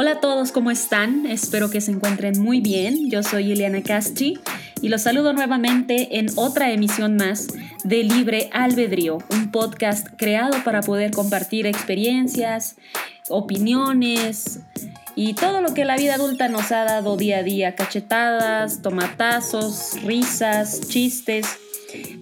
Hola a todos, ¿cómo están? Espero que se encuentren muy bien. Yo soy Ileana Casti y los saludo nuevamente en otra emisión más de Libre Albedrío, un podcast creado para poder compartir experiencias, opiniones y todo lo que la vida adulta nos ha dado día a día, cachetadas, tomatazos, risas, chistes.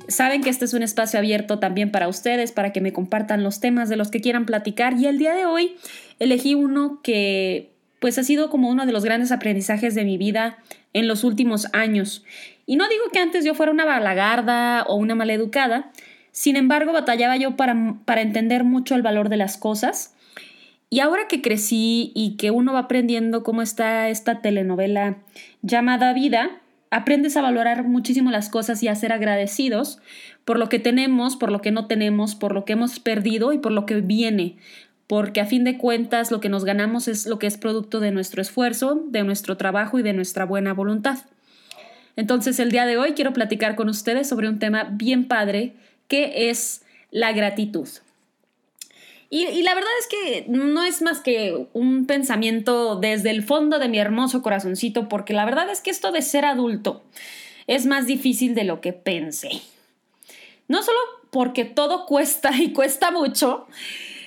Saben que este es un espacio abierto también para ustedes, para que me compartan los temas de los que quieran platicar y el día de hoy elegí uno que pues ha sido como uno de los grandes aprendizajes de mi vida en los últimos años. Y no digo que antes yo fuera una balagarda o una maleducada, sin embargo batallaba yo para, para entender mucho el valor de las cosas. Y ahora que crecí y que uno va aprendiendo cómo está esta telenovela llamada vida, aprendes a valorar muchísimo las cosas y a ser agradecidos por lo que tenemos, por lo que no tenemos, por lo que hemos perdido y por lo que viene porque a fin de cuentas lo que nos ganamos es lo que es producto de nuestro esfuerzo, de nuestro trabajo y de nuestra buena voluntad. Entonces el día de hoy quiero platicar con ustedes sobre un tema bien padre que es la gratitud. Y, la verdad es que no es más que un pensamiento desde el fondo de mi hermoso corazoncito, porque la verdad es que esto de ser adulto es más difícil de lo que pensé. No solo porque todo cuesta y cuesta mucho,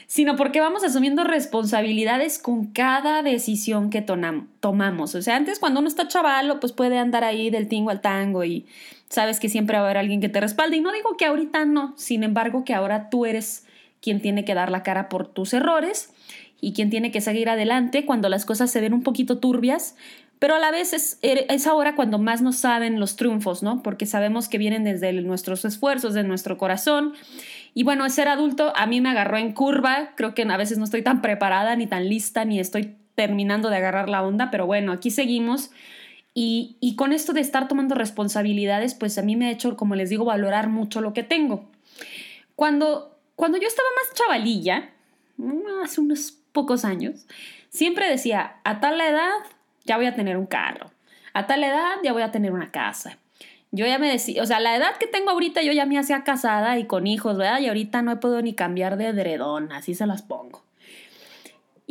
sino porque vamos asumiendo responsabilidades con cada decisión que tomamos. O sea, antes cuando uno está chavalo, pues puede andar ahí del tingo al tango y sabes que siempre va a haber alguien que te respalde. Y no digo que ahorita no, sin embargo que ahora tú eres quien tiene que dar la cara por tus errores y quien tiene que seguir adelante cuando las cosas se ven un poquito turbias, pero a la vez es, es, ahora cuando más nos saben los triunfos, ¿no? Porque sabemos que vienen desde nuestros esfuerzos, de nuestro corazón y bueno, ser adulto a mí me agarró en curva, creo que a veces no estoy tan preparada ni tan lista ni estoy terminando de agarrar la onda, pero bueno, aquí seguimos. Y, y con esto de estar tomando responsabilidades, pues a mí me ha hecho, como les digo, valorar mucho lo que tengo. Cuando, cuando yo estaba más chavalilla, hace unos pocos años, siempre decía, a tal edad ya voy a tener un carro, a tal edad ya voy a tener una casa, yo ya me decía, o sea, la edad que tengo ahorita yo ya me hacía casada y con hijos, ¿verdad? Y ahorita no he podido ni cambiar de edredón, así se las pongo.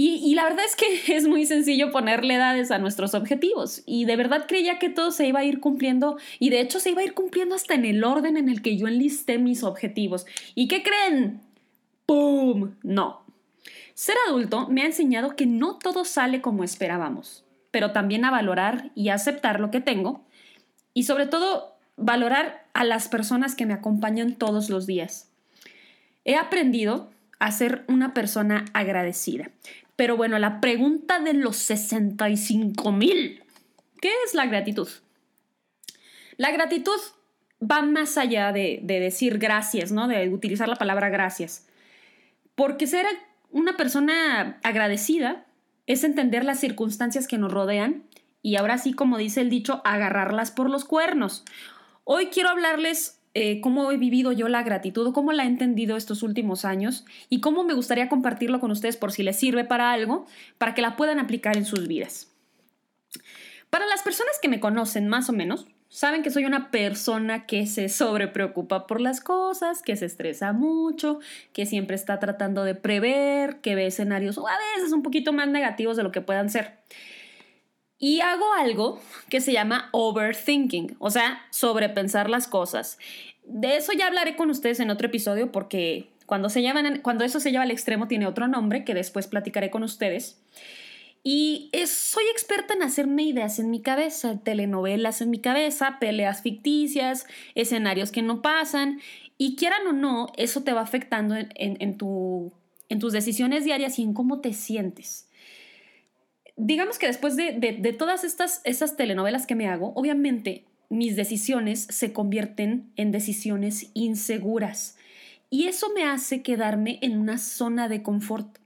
Y, la verdad es que es muy sencillo ponerle edades a nuestros objetivos. Y de verdad creía que todo se iba a ir cumpliendo. Y de hecho se iba a ir cumpliendo hasta en el orden en el que yo enlisté mis objetivos. ¿Y qué creen? ¡Pum! No. Ser adulto me ha enseñado que no todo sale como esperábamos, pero también a valorar y aceptar lo que tengo y sobre todo valorar a las personas que me acompañan todos los días. He aprendido a ser una persona agradecida. Pero bueno, la pregunta de los 65 mil, ¿qué es la gratitud? La gratitud va más allá de, de, decir gracias, ¿no? De utilizar la palabra gracias. Porque ser una persona agradecida es entender las circunstancias que nos rodean y ahora sí, como dice el dicho, agarrarlas por los cuernos. Hoy quiero hablarles eh, cómo he vivido yo la gratitud, cómo la he entendido estos últimos años y cómo me gustaría compartirlo con ustedes por si les sirve para algo, para que la puedan aplicar en sus vidas. Para las personas que me conocen más o menos, saben que soy una persona que se sobrepreocupa por las cosas, que se estresa mucho, que siempre está tratando de prever, que ve escenarios a veces un poquito más negativos de lo que puedan ser. Y hago algo que se llama overthinking, o sea, sobrepensar las cosas. De eso ya hablaré con ustedes en otro episodio porque cuando, se cuando eso se lleva al extremo tiene otro nombre que después platicaré con ustedes. Y soy experta en hacerme ideas en mi cabeza, telenovelas en mi cabeza, peleas ficticias, escenarios que no pasan. Y quieran o no, eso te va afectando en, tu, en tus decisiones diarias y en cómo te sientes digamos que después de, todas estas, estas telenovelas que me hago, obviamente mis decisiones se convierten en decisiones inseguras. Y eso me hace quedarme en una zona de confort.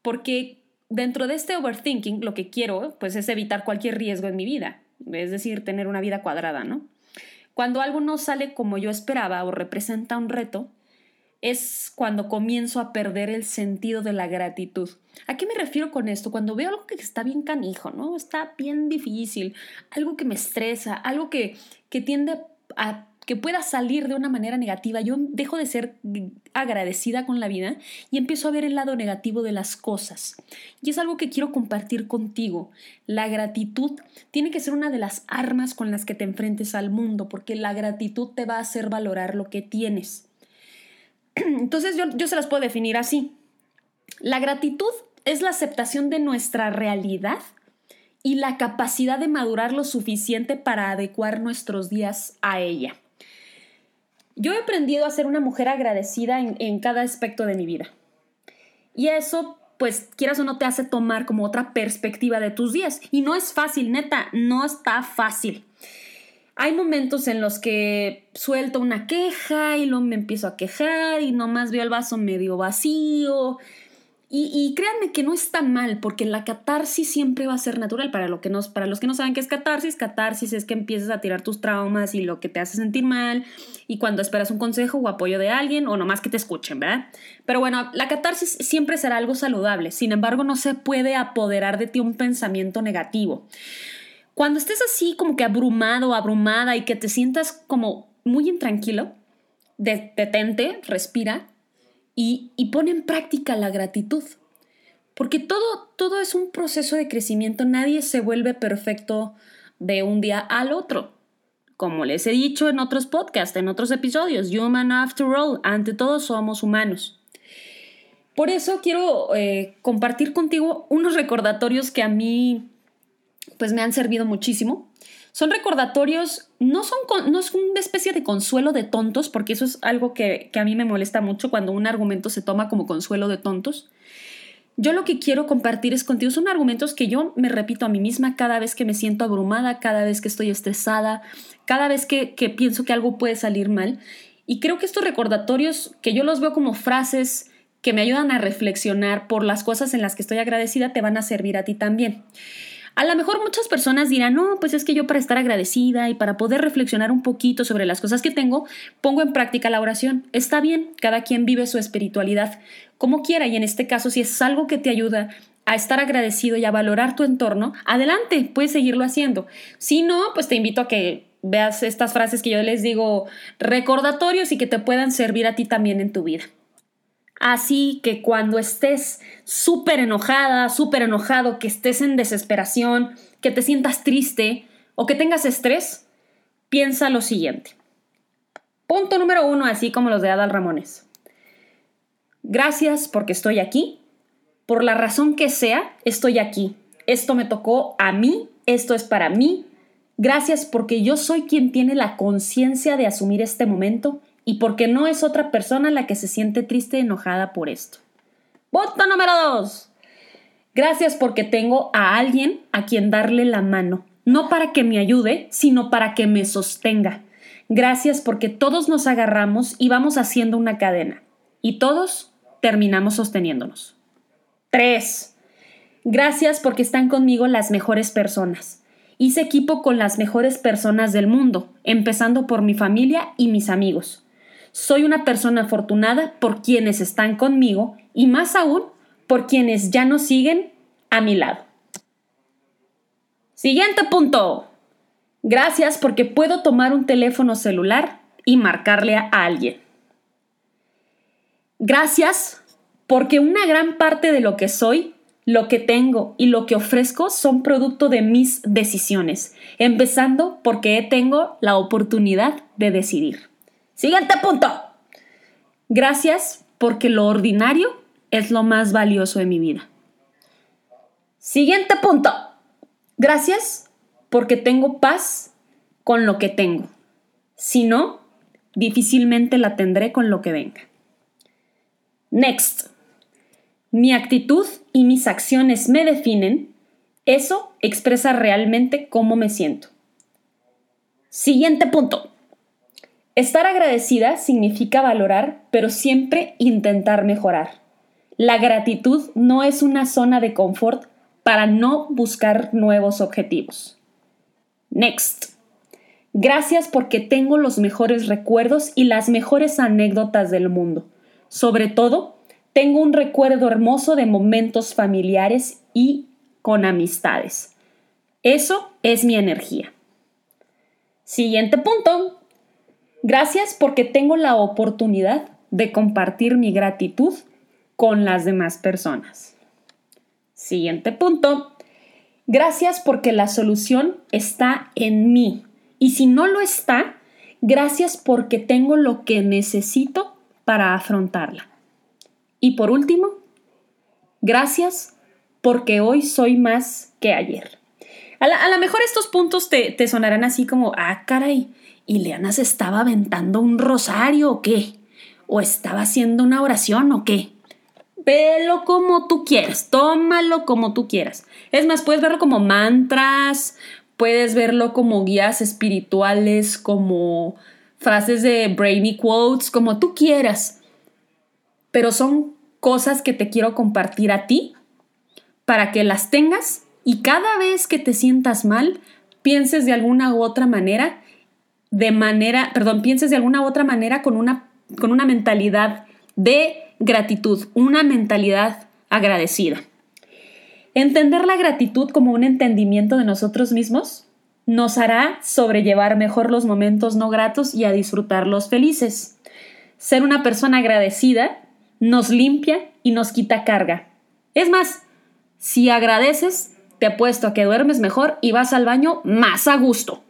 Porque dentro de este overthinking lo que quiero pues es evitar cualquier riesgo en mi vida, es decir, tener una vida cuadrada, ¿no? Cuando algo no sale como yo esperaba o representa un reto, es cuando comienzo a perder el sentido de la gratitud. ¿A qué me refiero con esto? Cuando veo algo que está bien canijo, ¿no? Está bien difícil, algo que me estresa, algo que, que tiende a que pueda salir de una manera negativa, yo dejo de ser agradecida con la vida y empiezo a ver el lado negativo de las cosas. Y es algo que quiero compartir contigo. La gratitud tiene que ser una de las armas con las que te enfrentes al mundo, porque la gratitud te va a hacer valorar lo que tienes. Entonces yo, yo se las puedo definir así. La gratitud es la aceptación de nuestra realidad y la capacidad de madurar lo suficiente para adecuar nuestros días a ella. Yo he aprendido a ser una mujer agradecida en, cada aspecto de mi vida. Y eso, pues, quieras o no, te hace tomar como otra perspectiva de tus días. Y no es fácil, neta, no está fácil. Hay momentos en los que suelto una queja y luego me empiezo a quejar y nomás veo el vaso medio vacío y, créanme que no está mal, porque la catarsis siempre va a ser natural. Para, lo que para los que no saben qué es catarsis, catarsis es que empiezas a tirar tus traumas y lo que te hace sentir mal, y cuando esperas un consejo o apoyo de alguien, o nomás que te escuchen, ¿verdad? Pero bueno, la catarsis siempre será algo saludable, sin embargo, no se puede apoderar de ti un pensamiento negativo. Cuando estés así, como que abrumado, abrumada y que te sientas como muy intranquilo, detente, respira y, pone en práctica la gratitud. Porque todo, todo es un proceso de crecimiento, nadie se vuelve perfecto de un día al otro. Como les he dicho en otros podcasts, en otros episodios, human after all, ante todo somos humanos. Por eso quiero eh, compartir contigo unos recordatorios que a mí pues me han servido muchísimo son recordatorios, no son no es una especie de consuelo de tontos, porque eso es algo que, que a mí me molesta mucho cuando un argumento se toma como consuelo de tontos. Yo lo que quiero compartir es contigo son argumentos que yo me repito a mí misma cada vez que me siento abrumada, cada vez que estoy estresada, cada vez que, que, pienso que algo puede salir mal. Y creo que estos recordatorios, que yo los veo como frases que me ayudan a reflexionar por las cosas en las que estoy agradecida, te van a servir a ti también. A lo mejor muchas personas dirán, no, pues es que yo para estar agradecida y para poder reflexionar un poquito sobre las cosas que tengo, pongo en práctica la oración. Está bien, cada quien vive su espiritualidad como quiera y en este caso si es algo que te ayuda a estar agradecido y a valorar tu entorno, adelante, puedes seguirlo haciendo. Si no, pues te invito a que veas estas frases que yo les digo recordatorios y que te puedan servir a ti también en tu vida. Así que cuando estés súper enojada, súper enojado, que estés en desesperación, que te sientas triste o que tengas estrés, piensa lo siguiente. Punto número uno, así como los de Adal Ramones. Gracias porque estoy aquí. Por la razón que sea, estoy aquí. Esto me tocó a mí, esto es para mí. Gracias porque yo soy quien tiene la conciencia de asumir este momento y porque no es otra persona la que se siente triste y enojada por esto. Voto número dos. Gracias porque tengo a alguien a quien darle la mano, no para que me ayude, sino para que me sostenga. Gracias porque todos nos agarramos y vamos haciendo una cadena, y todos terminamos sosteniéndonos. 3. Gracias porque están conmigo las mejores personas. Hice equipo con las mejores personas del mundo, empezando por mi familia y mis amigos. Soy una persona afortunada por quienes están conmigo y más aún por quienes ya no siguen a mi lado. Siguiente punto. Gracias porque puedo tomar un teléfono celular y marcarle a alguien. Gracias porque una gran parte de lo que soy, lo que tengo y lo que ofrezco son producto de mis decisiones, empezando porque tengo la oportunidad de decidir. Siguiente punto. Gracias porque lo ordinario es lo más valioso de mi vida. Siguiente punto. Gracias porque tengo paz con lo que tengo. Si no, difícilmente la tendré con lo que venga. Next. Mi actitud y mis acciones me definen. Eso expresa realmente cómo me siento. Siguiente punto. Estar agradecida significa valorar, pero siempre intentar mejorar. La gratitud no es una zona de confort para no buscar nuevos objetivos. Next. Gracias porque tengo los mejores recuerdos y las mejores anécdotas del mundo. Sobre todo, tengo un recuerdo hermoso de momentos familiares y con amistades. Eso es mi energía. Siguiente punto. Gracias porque tengo la oportunidad de compartir mi gratitud con las demás personas. Siguiente punto. Gracias porque la solución está en mí. Y si no lo está, gracias porque tengo lo que necesito para afrontarla. Y por último, gracias porque hoy soy más que ayer. A lo mejor estos puntos te, te sonarán así como, ah, caray, ¿y Leana se estaba aventando un rosario o qué? ¿O estaba haciendo una oración o qué? Velo como tú quieras, tómalo como tú quieras. Es más, puedes verlo como mantras, puedes verlo como guías espirituales, como frases de brainy quotes, como tú quieras. Pero son cosas que te quiero compartir a ti para que las tengas y cada vez que te sientas mal, pienses de alguna u otra manera, de manera, perdón, pienses de alguna u otra manera con una, con una mentalidad de gratitud, una mentalidad agradecida. Entender la gratitud como un entendimiento de nosotros mismos nos hará sobrellevar mejor los momentos no gratos y a disfrutarlos felices. Ser una persona agradecida nos limpia y nos quita carga. Es más, si agradeces, te apuesto a que duermes mejor y vas al baño más a gusto.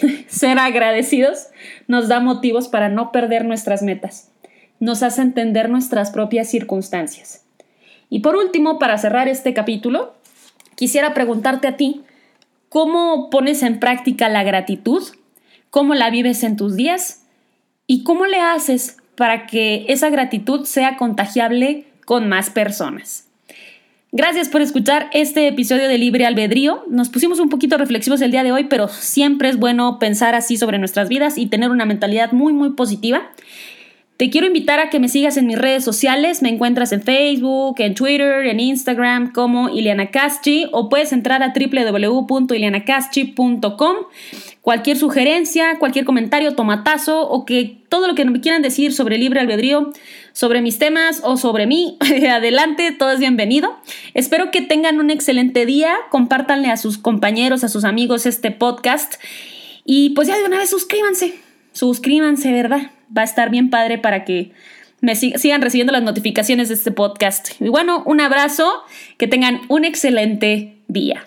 Ser agradecidos nos da motivos para no perder nuestras metas. Nos hace entender nuestras propias circunstancias. Y por último, para cerrar este capítulo, quisiera preguntarte a ti, ¿cómo pones en práctica la gratitud? ¿Cómo la vives en tus días? ¿Y cómo le haces para que esa gratitud sea contagiable con más personas? Gracias por escuchar este episodio de Libre Albedrío. Nos pusimos un poquito reflexivos el día de hoy, pero siempre es bueno pensar así sobre nuestras vidas y tener una mentalidad muy, muy positiva. Te quiero invitar a que me sigas en mis redes sociales. Me encuentras en Facebook, en Twitter, en Instagram como Ileana Caschi o puedes entrar a www.ilianacaschi.com cualquier sugerencia, cualquier comentario, tomatazo o que todo lo que me quieran decir sobre libre albedrío, sobre mis temas o sobre mí, adelante, todo es bienvenido. Espero que tengan un excelente día, compártanle a sus compañeros, a sus amigos este podcast y pues ya de una vez suscríbanse, suscríbanse, ¿verdad? Va a estar bien padre para que me sigan recibiendo las notificaciones de este podcast. Y bueno, un abrazo, que tengan un excelente día.